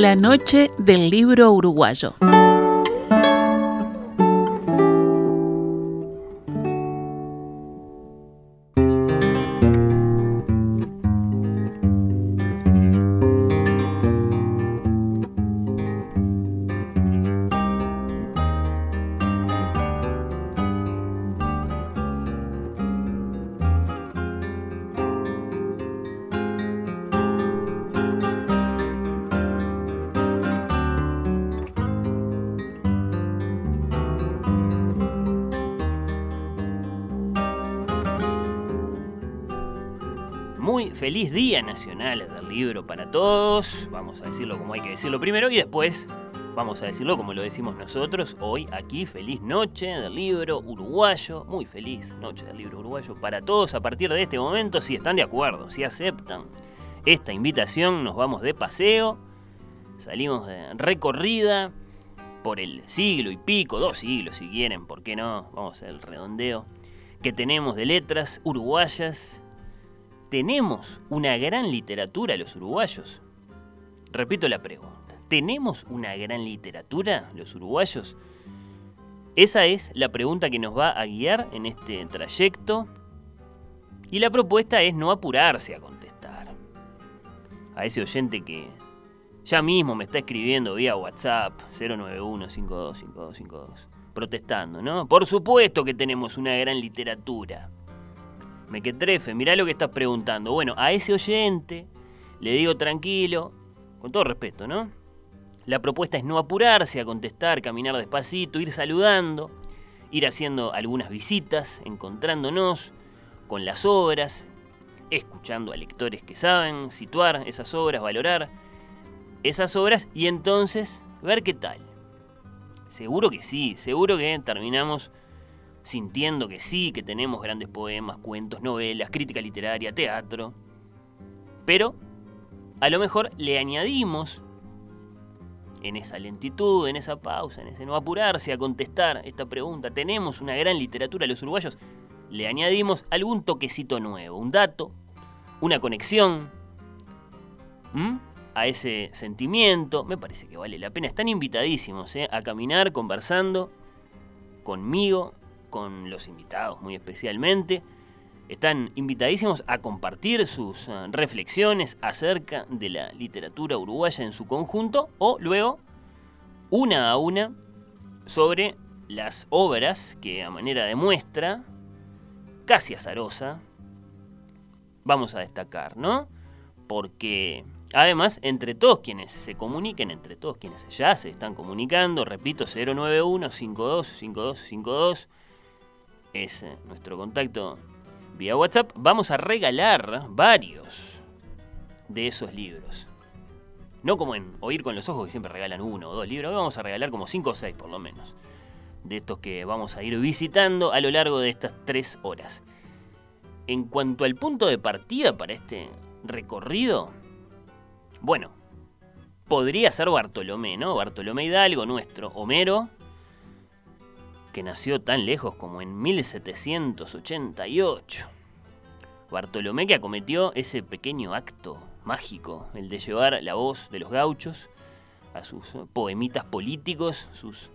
la noche del libro uruguayo. Feliz Día Nacional del Libro para todos. Vamos a decirlo como hay que decirlo primero y después vamos a decirlo como lo decimos nosotros. Hoy aquí, feliz noche del libro uruguayo. Muy feliz noche del libro uruguayo para todos. A partir de este momento, si están de acuerdo, si aceptan esta invitación, nos vamos de paseo. Salimos de recorrida por el siglo y pico, dos siglos si quieren, ¿por qué no? Vamos al redondeo que tenemos de letras uruguayas ¿Tenemos una gran literatura los uruguayos? Repito la pregunta. ¿Tenemos una gran literatura los uruguayos? Esa es la pregunta que nos va a guiar en este trayecto y la propuesta es no apurarse a contestar. A ese oyente que ya mismo me está escribiendo vía WhatsApp 091-525252, protestando, ¿no? Por supuesto que tenemos una gran literatura me que trefe, mirá lo que estás preguntando. Bueno, a ese oyente le digo tranquilo, con todo respeto, ¿no? La propuesta es no apurarse a contestar, caminar despacito, ir saludando, ir haciendo algunas visitas, encontrándonos con las obras, escuchando a lectores que saben situar esas obras, valorar esas obras y entonces ver qué tal. Seguro que sí, seguro que terminamos sintiendo que sí, que tenemos grandes poemas, cuentos, novelas, crítica literaria, teatro. Pero a lo mejor le añadimos en esa lentitud, en esa pausa, en ese no apurarse a contestar esta pregunta, ¿tenemos una gran literatura los uruguayos? Le añadimos algún toquecito nuevo, un dato, una conexión a ese sentimiento. Me parece que vale la pena. Están invitadísimos ¿eh? a caminar conversando conmigo con los invitados muy especialmente. Están invitadísimos a compartir sus eh, reflexiones acerca de la literatura uruguaya en su conjunto o luego, una a una, sobre las obras que a manera de muestra, casi azarosa, vamos a destacar, ¿no? Porque además, entre todos quienes se comuniquen, entre todos quienes ya se están comunicando, repito, 091 52 52 52 es eh, nuestro contacto vía WhatsApp, vamos a regalar varios de esos libros. No como en Oír con los Ojos, que siempre regalan uno o dos libros, vamos a regalar como cinco o seis por lo menos, de estos que vamos a ir visitando a lo largo de estas tres horas. En cuanto al punto de partida para este recorrido, bueno, podría ser Bartolomé, ¿no? Bartolomé Hidalgo, nuestro Homero, que nació tan lejos como en 1788. Bartolomé que acometió ese pequeño acto mágico, el de llevar la voz de los gauchos a sus poemitas políticos, sus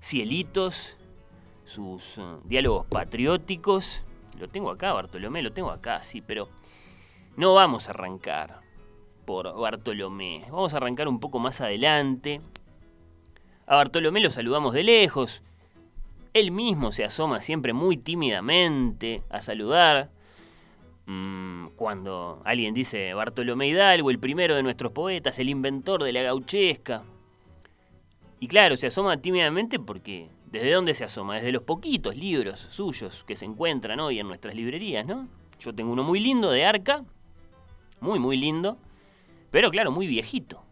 cielitos, sus eh, diálogos patrióticos. Lo tengo acá, Bartolomé, lo tengo acá, sí, pero no vamos a arrancar por Bartolomé. Vamos a arrancar un poco más adelante. A Bartolomé lo saludamos de lejos, él mismo se asoma siempre muy tímidamente a saludar. Mm, cuando alguien dice Bartolomé Hidalgo, el primero de nuestros poetas, el inventor de la gauchesca. Y claro, se asoma tímidamente porque ¿desde dónde se asoma? Desde los poquitos libros suyos que se encuentran hoy en nuestras librerías, ¿no? Yo tengo uno muy lindo de Arca, muy, muy lindo, pero claro, muy viejito.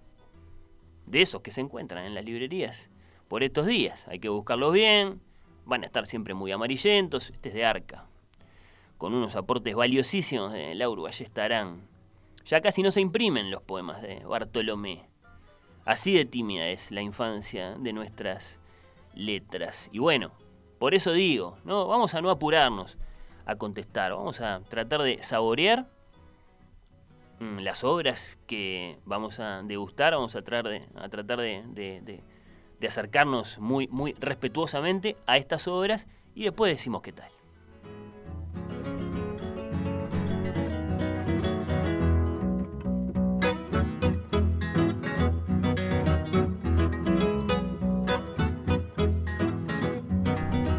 De esos que se encuentran en las librerías por estos días. Hay que buscarlos bien, van a estar siempre muy amarillentos. Este es de Arca, con unos aportes valiosísimos de Lauro estarán. Ya casi no se imprimen los poemas de Bartolomé. Así de tímida es la infancia de nuestras letras. Y bueno, por eso digo, no, vamos a no apurarnos a contestar, vamos a tratar de saborear mm, las obras que vamos a degustar, vamos a tratar de, a tratar de acercarnos muy, muy respetuosamente a estas obras y después decimos qué tal.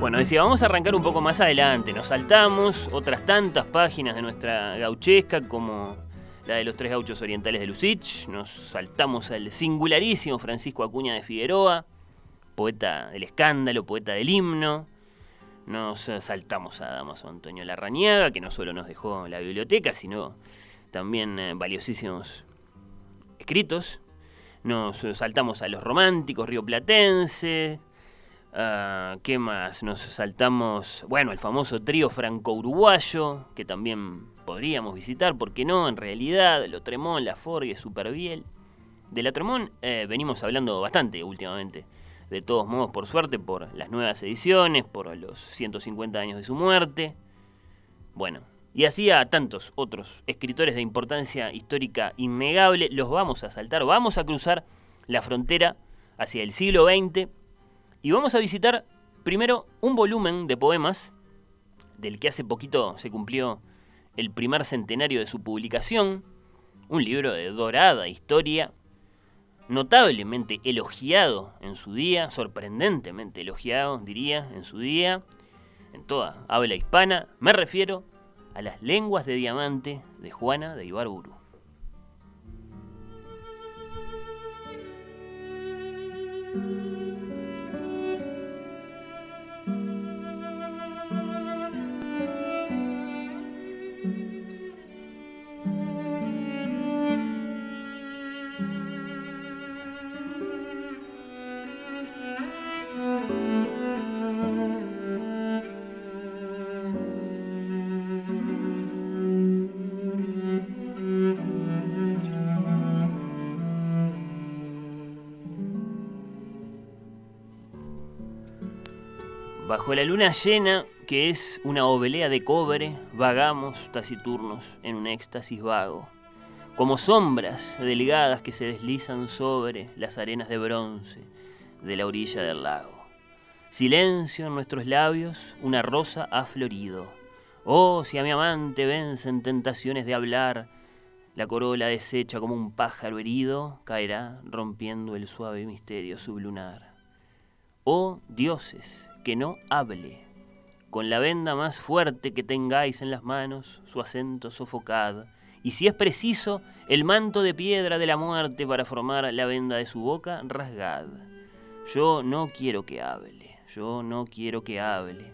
Bueno, decía, vamos a arrancar un poco más adelante. Nos saltamos otras tantas páginas de nuestra gauchesca, como la de los tres gauchos orientales de Lucich. Nos saltamos al singularísimo Francisco Acuña de Figueroa, poeta del escándalo, poeta del himno. Nos saltamos a Damaso Antonio Larrañaga, que no solo nos dejó la biblioteca, sino también eh, valiosísimos escritos. Nos saltamos a los románticos rioplatenses, Ah, ¿Qué más? Nos saltamos, bueno, el famoso trío franco-uruguayo, que también podríamos visitar, ¿por qué no? En realidad, Lotremón, La Forgue, Superbiel. De La eh, venimos hablando bastante últimamente. De todos modos, por suerte, por las nuevas ediciones, por los 150 años de su muerte. Bueno, y así a tantos otros escritores de importancia histórica innegable, los vamos a saltar, vamos a cruzar la frontera hacia el siglo XX y vamos a visitar primero un volumen de poemas, del que hace poquito se cumplió el primer centenario de su publicación, un libro de dorada historia, notablemente elogiado en su día, sorprendentemente elogiado, diría, en su día, en toda habla hispana, me refiero a las lenguas de diamante de Juana de Ibarburu. Bajo la luna llena, que es una ovelea de cobre, vagamos taciturnos en un éxtasis vago, como sombras delgadas que se deslizan sobre las arenas de bronce de la orilla del lago. Silencio en nuestros labios, una rosa ha florido. Oh, si a mi amante vencen tentaciones de hablar, la corola deshecha como un pájaro herido caerá rompiendo el suave misterio sublunar. Oh, dioses, que no hable. Con la venda más fuerte que tengáis en las manos, su acento sofocad, y si es preciso, el manto de piedra de la muerte para formar la venda de su boca, rasgad. Yo no quiero que hable, yo no quiero que hable.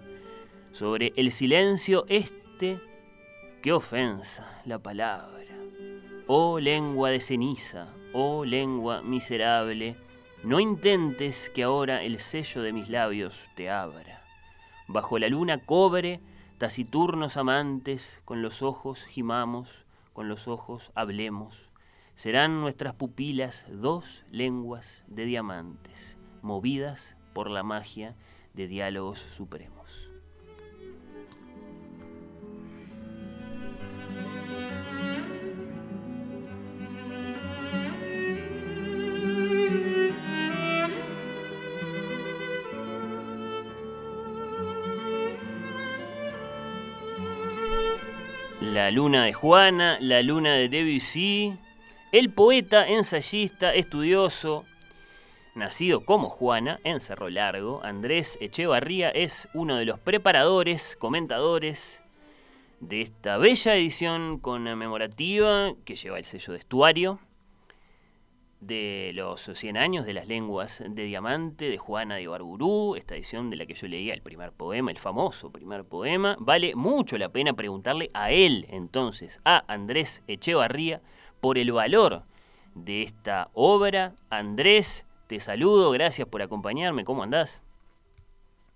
Sobre el silencio este, qué ofensa la palabra. Oh lengua de ceniza, oh lengua miserable, no intentes que ahora el sello de mis labios te abra. Bajo la luna cobre, taciturnos amantes, con los ojos gimamos, con los ojos hablemos. Serán nuestras pupilas dos lenguas de diamantes, movidas por la magia de diálogos supremos. La luna de Juana, la luna de Debussy, el poeta, ensayista, estudioso, nacido como Juana en Cerro Largo, Andrés Echevarría es uno de los preparadores, comentadores de esta bella edición conmemorativa que lleva el sello de estuario de los 100 años de las lenguas de diamante de Juana de Ibarburú, esta edición de la que yo leía el primer poema, el famoso primer poema. Vale mucho la pena preguntarle a él, entonces, a Andrés Echevarría, por el valor de esta obra. Andrés, te saludo, gracias por acompañarme, ¿cómo andás?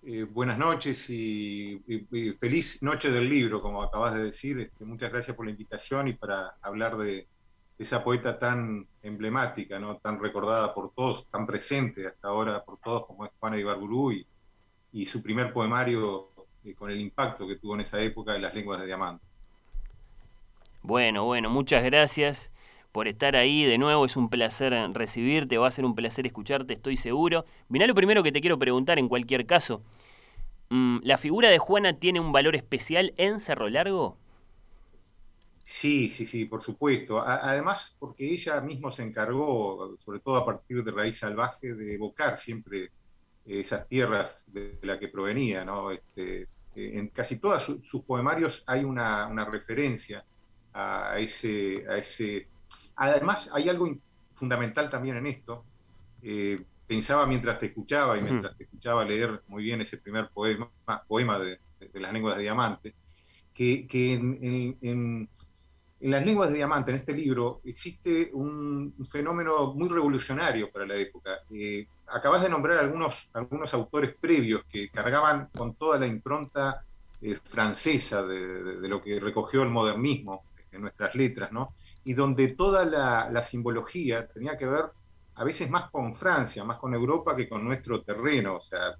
Eh, buenas noches y, feliz noche del libro, como acabas de decir. Este, muchas gracias por la invitación y para hablar de, esa poeta tan emblemática, ¿no? tan recordada por todos, tan presente hasta ahora por todos como es Juana Ibarburú y, y su primer poemario eh, con el impacto que tuvo en esa época de las lenguas de diamante. Bueno, bueno, muchas gracias por estar ahí de nuevo. Es un placer recibirte, va a ser un placer escucharte, estoy seguro. Mirá lo primero que te quiero preguntar en cualquier caso. Mm, ¿La figura de Juana tiene un valor especial en Cerro Largo? Sí, sí, sí, por supuesto. además, porque ella misma se encargó, sobre todo a partir de Raíz Salvaje, de evocar siempre esas tierras de la que provenía. ¿no? Este, en casi todos sus poemarios hay una, una referencia a ese, a ese Además, hay algo fundamental también en esto. Eh, pensaba mientras te escuchaba y mientras te escuchaba leer muy bien ese primer poema, poema de, las lenguas de diamante, que, en, las lenguas de diamante, en este libro, existe un, fenómeno muy revolucionario para la época. Eh, acabas de nombrar algunos, algunos autores previos que cargaban con toda la impronta eh, francesa de, de, lo que recogió el modernismo en nuestras letras, ¿no? y donde toda la, simbología tenía que ver a veces más con Francia, más con Europa que con nuestro terreno. O sea,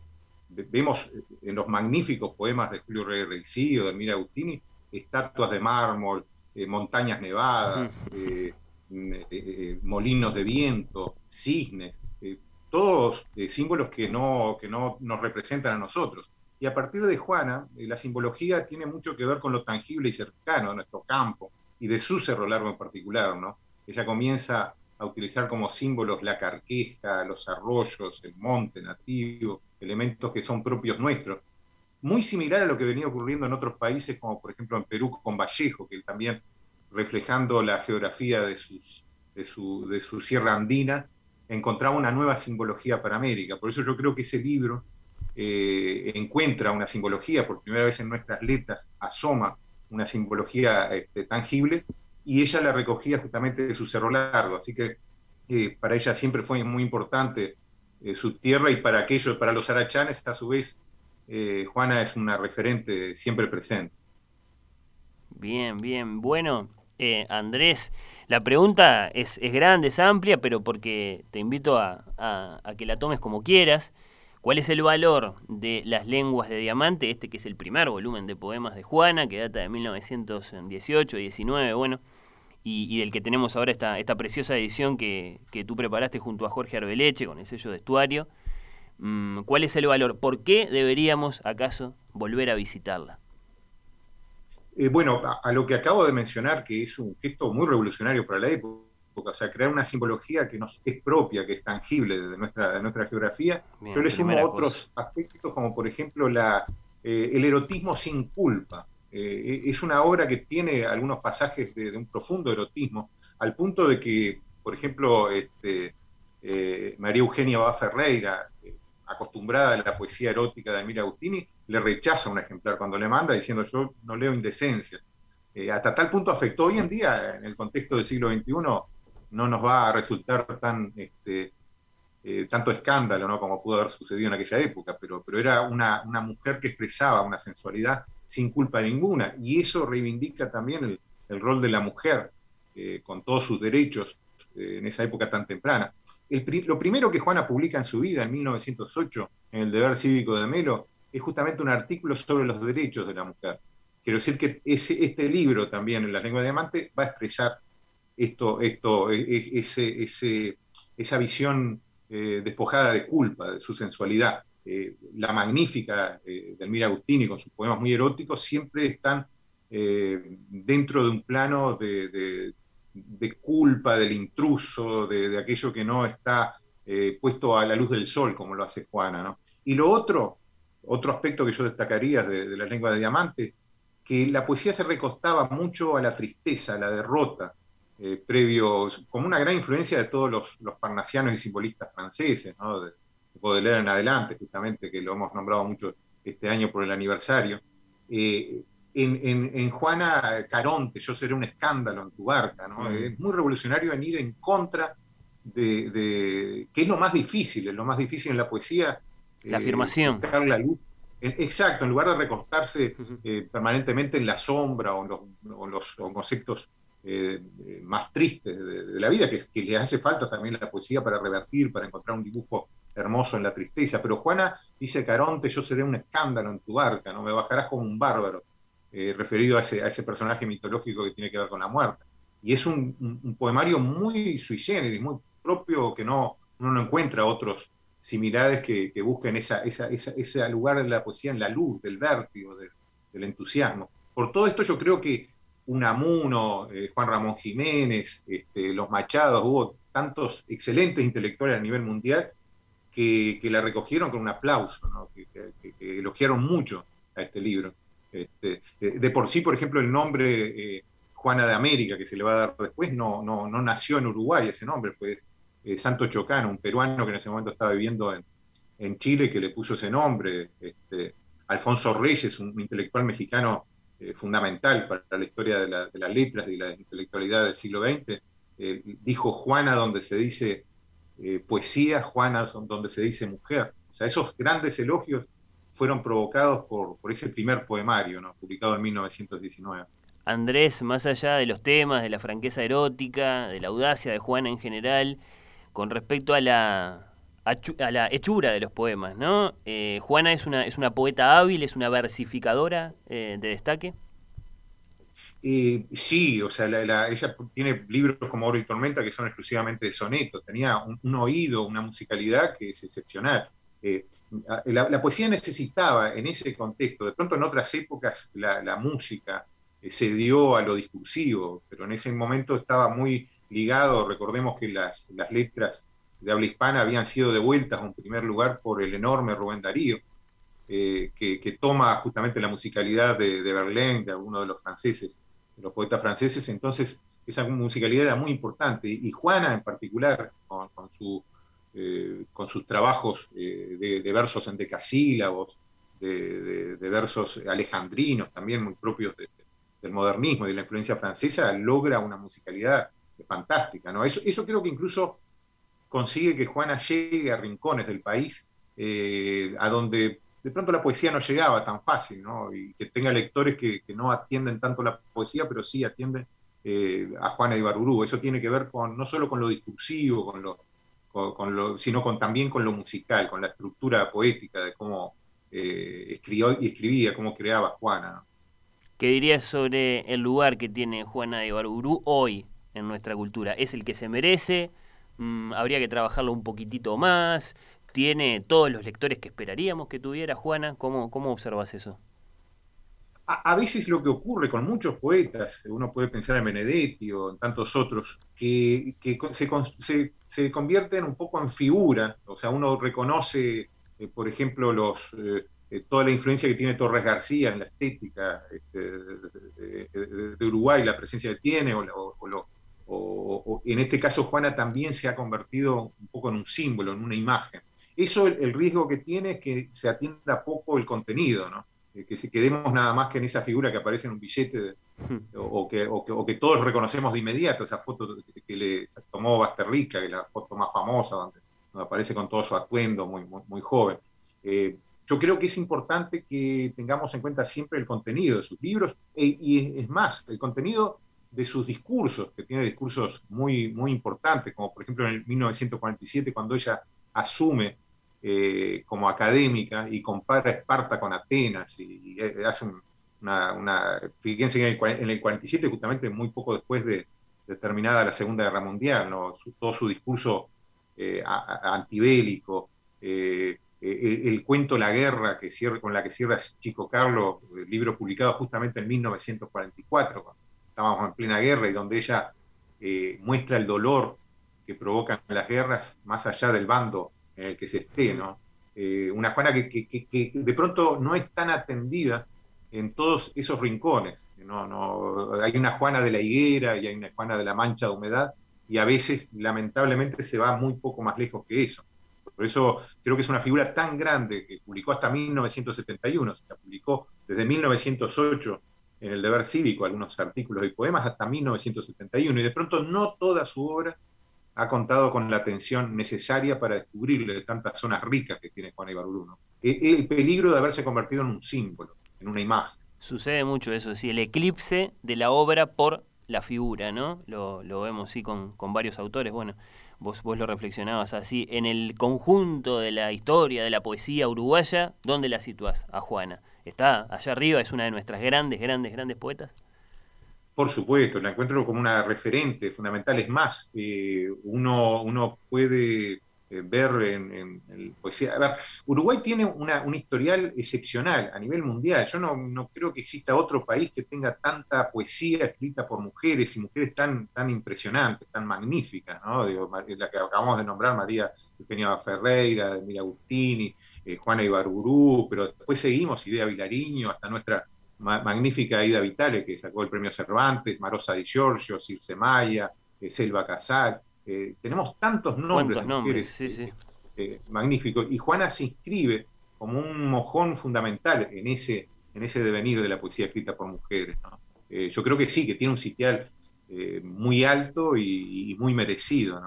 vemos en los magníficos poemas de Julio Rey o de Mira Agustini estatuas de mármol, eh, montañas nevadas, eh, eh, molinos de viento, cisnes, todos símbolos que no, que no nos representan a nosotros. Y a partir de Juana, la simbología tiene mucho que ver con lo tangible y cercano de nuestro campo, y de su Cerro Largo en particular, ¿no? Ella comienza a utilizar como símbolos la carqueja, los arroyos, el monte nativo, elementos que son propios nuestros. Muy similar a lo que venía ocurriendo en otros países, como por ejemplo en Perú con Vallejo, que también reflejando la geografía de, sus, de, su, de su sierra andina, encontraba una nueva simbología para América. Por eso yo creo que ese libro eh, encuentra una simbología, por primera vez en nuestras letras, asoma una simbología este, tangible, y ella la recogía justamente de su Cerro Largo, así que eh, para ella siempre fue muy importante eh, su tierra y para aquellos, para los arachanes, a su vez, eh, Juana es una referente siempre presente. Bien, bien. Bueno, Andrés, la pregunta es, es, grande, es amplia, pero porque te invito a, a que la tomes como quieras. ¿Cuál es el valor de las lenguas de diamante? Este que es el primer volumen de poemas de Juana, que data de 1918, 19, bueno, y, del que tenemos ahora esta, esta preciosa edición que, tú preparaste junto a Jorge Arbeleche con el sello de estuario. Mm, ¿Cuál es el valor? ¿Por qué deberíamos acaso volver a visitarla? Eh, bueno, a, lo que acabo de mencionar, que es un gesto muy revolucionario para la época, o sea, crear una simbología que nos es propia, que es tangible de nuestra, de nuestra geografía. Yo le sumo otros aspectos, como por ejemplo la, eh, el erotismo sin culpa. Eh, es una obra que tiene algunos pasajes de, un profundo erotismo, al punto de que, por ejemplo, este, María Eugenia Bá Ferreira, acostumbrada a la poesía erótica de Emilio Agustini, le rechaza un ejemplar cuando le manda diciendo yo no leo indecencia. hasta tal punto afectó hoy en día, en el contexto del siglo XXI, no nos va a resultar tan este, eh, tanto escándalo ¿no? como pudo haber sucedido en aquella época, pero, pero era una, mujer que expresaba una sensualidad sin culpa ninguna, y eso reivindica también el, rol de la mujer eh, con todos sus derechos eh, en esa época tan temprana. lo primero que Juana publica en su vida, en 1908, en el Deber Cívico de Melo, es justamente un artículo sobre los derechos de la mujer. Quiero decir que ese, este libro también, en la lengua de diamante, va a expresar esto, esto, e, e, ese, ese, esa visión eh, despojada de culpa, de su sensualidad. Eh, la magnífica eh, de Elmira Agustini, con sus poemas muy eróticos, siempre están dentro de un plano de, culpa, del intruso, de, aquello que no está puesto a la luz del sol, como lo hace Juana. Y lo otro, otro aspecto que yo destacaría de, de la lengua de diamante, que la poesía se recostaba mucho a la tristeza, a la derrota, eh, previo, como una gran influencia de todos los, los parnasianos y simbolistas franceses, ¿no? de, leer en adelante, justamente, que lo hemos nombrado mucho este año por el aniversario. Eh, en, Juana Caronte, yo seré un escándalo en tu barca, ¿no? Mm. Es muy revolucionario en ir en contra de, de, que es lo más difícil, es lo más difícil en la poesía. La afirmación. Buscar la luz. Exacto, en lugar de recostarse permanentemente en la sombra o en los, o los conceptos eh, más tristes de, la vida, que, que le hace falta también la poesía para revertir, para encontrar un dibujo hermoso en la tristeza. Pero Juana dice, Caronte, yo seré un escándalo en tu barca, no me bajarás como un bárbaro. Referido a ese, a ese personaje mitológico que tiene que ver con la muerte. Y es un, poemario muy sui generis, muy propio, que no, uno no encuentra otros similares que, busquen esa, ese lugar de la poesía en la luz, del vértigo, del entusiasmo. Por todo esto yo creo que Unamuno, eh, Juan Ramón Jiménez, este, los Machados, hubo tantos excelentes intelectuales a nivel mundial que, la recogieron con un aplauso, que, elogiaron mucho a este libro. Este, de, por sí, por ejemplo, el nombre eh, Juana de América, que se le va a dar después, no, no, no nació en Uruguay ese nombre, fue eh, Santo Chocano, un peruano que en ese momento estaba viviendo en, en Chile, que le puso ese nombre. Este, Alfonso Reyes, un intelectual mexicano eh, fundamental para la historia de, las letras y la intelectualidad del siglo XX, eh, dijo Juana donde se dice eh, poesía, Juana donde se dice mujer. O sea, esos grandes elogios fueron provocados por, por ese primer poemario, ¿no? publicado en 1919. Andrés, más allá de los temas, de la franqueza erótica, de la audacia de Juana en general, con respecto a la, a, la hechura de los poemas, ¿no? Eh, Juana es una, es una poeta hábil, es una versificadora eh, de destaque. Eh, sí, o sea, ella tiene libros como Oro y Tormenta que son exclusivamente de sonetos, tenía un, oído, una musicalidad que es excepcional. La, poesía necesitaba en ese contexto, de pronto en otras épocas la, música se dio a lo discursivo, pero en ese momento estaba muy ligado, recordemos que las, letras de habla hispana habían sido devueltas en primer lugar por el enorme Rubén Darío, eh, que, toma justamente la musicalidad de, de Verlaine, de alguno de los franceses, los poetas franceses, entonces esa musicalidad era muy importante, y Juana en particular, con, su, eh, con sus trabajos eh, de, versos en decasílabos, de, versos alejandrinos, también muy propios del modernismo y de la influencia francesa, logra una musicalidad fantástica. ¿no? Eso, eso creo que incluso consigue que Juana llegue a rincones del país eh, a donde de pronto la poesía no llegaba tan fácil, ¿no? y que tenga lectores que, no atienden tanto la poesía, pero sí atienden a Juana Ibarburú. Eso tiene que ver con no solo con lo discursivo, con lo, sino también con lo musical, con la estructura poética de cómo eh, escribió escribía, cómo creaba Juana. ¿Qué dirías sobre el lugar que tiene Juana de Ibarburú hoy en nuestra cultura? ¿Es el que se merece? Mm, habría que trabajarlo un poquitito más, tiene todos los lectores que esperaríamos que tuviera Juana, ¿cómo, cómo observas eso? A, veces lo que ocurre con muchos poetas, uno puede pensar en Benedetti o en tantos otros, que, se, convierten un poco en figura, o sea, uno reconoce, eh, por ejemplo, los... Eh, eh, toda la influencia que tiene Torres García en la estética este, de, Uruguay, la presencia que tiene, o, en este caso Juana también se ha convertido un poco en un símbolo, en una imagen. Eso el, riesgo que tiene es que se atienda poco el contenido, ¿no? Que se quedemos nada más que en esa figura que aparece en un billete hmm. o, que, que, todos reconocemos de inmediato, esa foto que, le tomó Basterrica, que es la foto más famosa, donde, aparece con todo su atuendo muy, muy, joven. Eh, yo creo que es importante que tengamos en cuenta siempre el contenido de sus libros, e, y es más, el contenido de sus discursos, que tiene discursos muy, muy importantes, como por ejemplo en el 1947, cuando ella asume eh, como académica y compara Esparta con Atenas y, eh, hace una, Fíjense que en el, 47, justamente muy poco después de, terminada la Segunda Guerra Mundial, ¿no? todo su discurso eh, antibélico, el, cuento La Guerra que cierra, con la que cierra Chico Carlos, el libro publicado justamente en 1944, estábamos en plena guerra y donde ella muestra el dolor que provocan las guerras más allá del bando en el que se esté, ¿no? Eh, una Juana que, de pronto no es tan atendida en todos esos rincones. No, no, hay una Juana de la higuera y hay una Juana de la mancha de humedad y a veces lamentablemente se va muy poco más lejos que eso. Por eso creo que es una figura tan grande que publicó hasta 1971, se publicó desde 1908 en el deber cívico algunos artículos y poemas hasta 1971, y de pronto no toda su obra ha contado con la atención necesaria para descubrirle tantas zonas ricas que tiene Juan Ibarburuno. E, el peligro de haberse convertido en un símbolo, en una imagen. Sucede mucho eso, sí, el eclipse de la obra por la figura, ¿no? Lo, vemos sí con, con, varios autores, bueno, vos, vos lo reflexionabas así, en el conjunto de la historia, de la poesía uruguaya, ¿dónde la situás a Juana? está allá arriba, es una de nuestras grandes, grandes, grandes poetas. Por supuesto, la encuentro como una referente fundamental. Es más, eh, uno, uno puede eh, ver en, poesía. A ver, Uruguay tiene una, un historial excepcional a nivel mundial. Yo no, no, creo que exista otro país que tenga tanta poesía escrita por mujeres y mujeres tan, tan impresionantes, tan magníficas, ¿no? la que acabamos de nombrar, María Eugenia Ferreira, Emilia Agustini, eh, Juana Ibarburú, pero después seguimos, Idea Vilariño, hasta nuestra magnífica Ida Vitale, que sacó el premio Cervantes, Marosa di Giorgio, Circe Maya, eh, Selva Casal. Eh, tenemos tantos nombres de mujeres eh, magníficos. Y Juana se inscribe como un mojón fundamental en ese, en ese devenir de la poesía escrita por mujeres. yo creo que sí, que tiene un sitial muy alto y, muy merecido.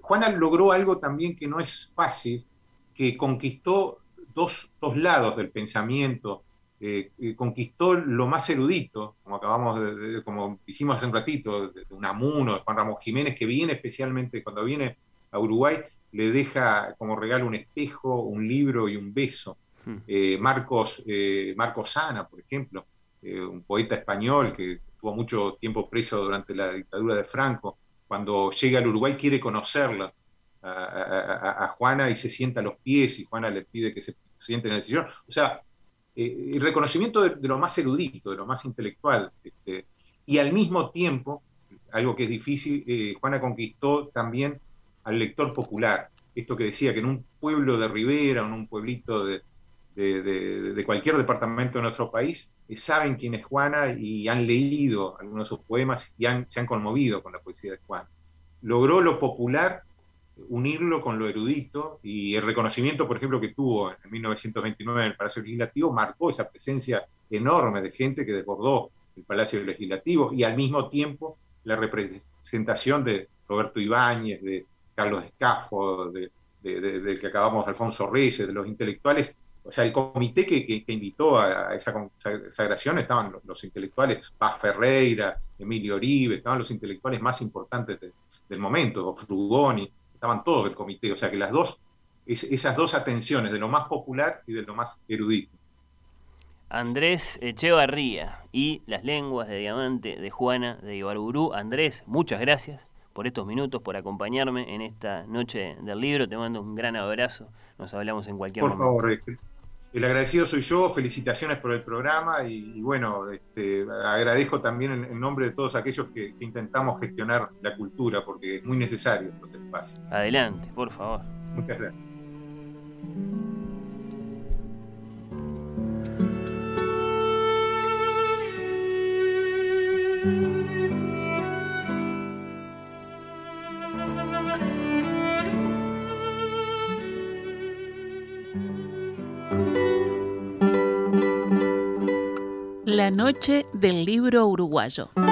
Juana logró algo también que no es fácil, que conquistó dos, dos lados del pensamiento eh, conquistó lo más erudito, como acabamos de, como dijimos hace un ratito, de, Unamuno, de Juan Ramos Jiménez, que viene especialmente cuando viene a Uruguay, le deja como regalo un espejo, un libro y un beso. Hmm. Eh, Marcos, eh, Marcos Sana, por ejemplo, un poeta español que estuvo mucho tiempo preso durante la dictadura de Franco, cuando llega al Uruguay quiere conocerla a, Juana y se sienta a los pies y Juana le pide que se siente en el sillón. O sea, eh, el reconocimiento de, lo más erudito, de lo más intelectual. Este, y al mismo tiempo, algo que es difícil, eh, Juana conquistó también al lector popular. Esto que decía, que en un pueblo de Rivera, en un pueblito de, cualquier departamento de nuestro país, eh, saben quién es Juana y han leído algunos de sus poemas y se han conmovido con la poesía de Juana. Logró lo popular unirlo con lo erudito y el reconocimiento, por ejemplo, que tuvo en 1929 en el Palacio Legislativo marcó esa presencia enorme de gente que desbordó el Palacio Legislativo y al mismo tiempo la representación de Roberto Ibáñez, de Carlos Escafo, de, del que acabamos, Alfonso Reyes, de los intelectuales. O sea, el comité que, invitó a, esa consagración estaban los, intelectuales, Paz Ferreira, Emilio Oribe, estaban los intelectuales más importantes del momento, Frugoni estaban todos del comité, o sea que las dos, esas dos atenciones de lo más popular y de lo más erudito. Andrés Echevarría y las lenguas de diamante de Juana de Ibarburú. Andrés, muchas gracias por estos minutos, por acompañarme en esta noche del libro. Te mando un gran abrazo. Nos hablamos en cualquier momento. Por favor, el agradecido soy yo, felicitaciones por el programa y, bueno, este, agradezco también en, nombre de todos aquellos que, intentamos gestionar la cultura porque es muy necesario los espacios. Adelante, por favor. Muchas gracias. Noche del libro uruguayo.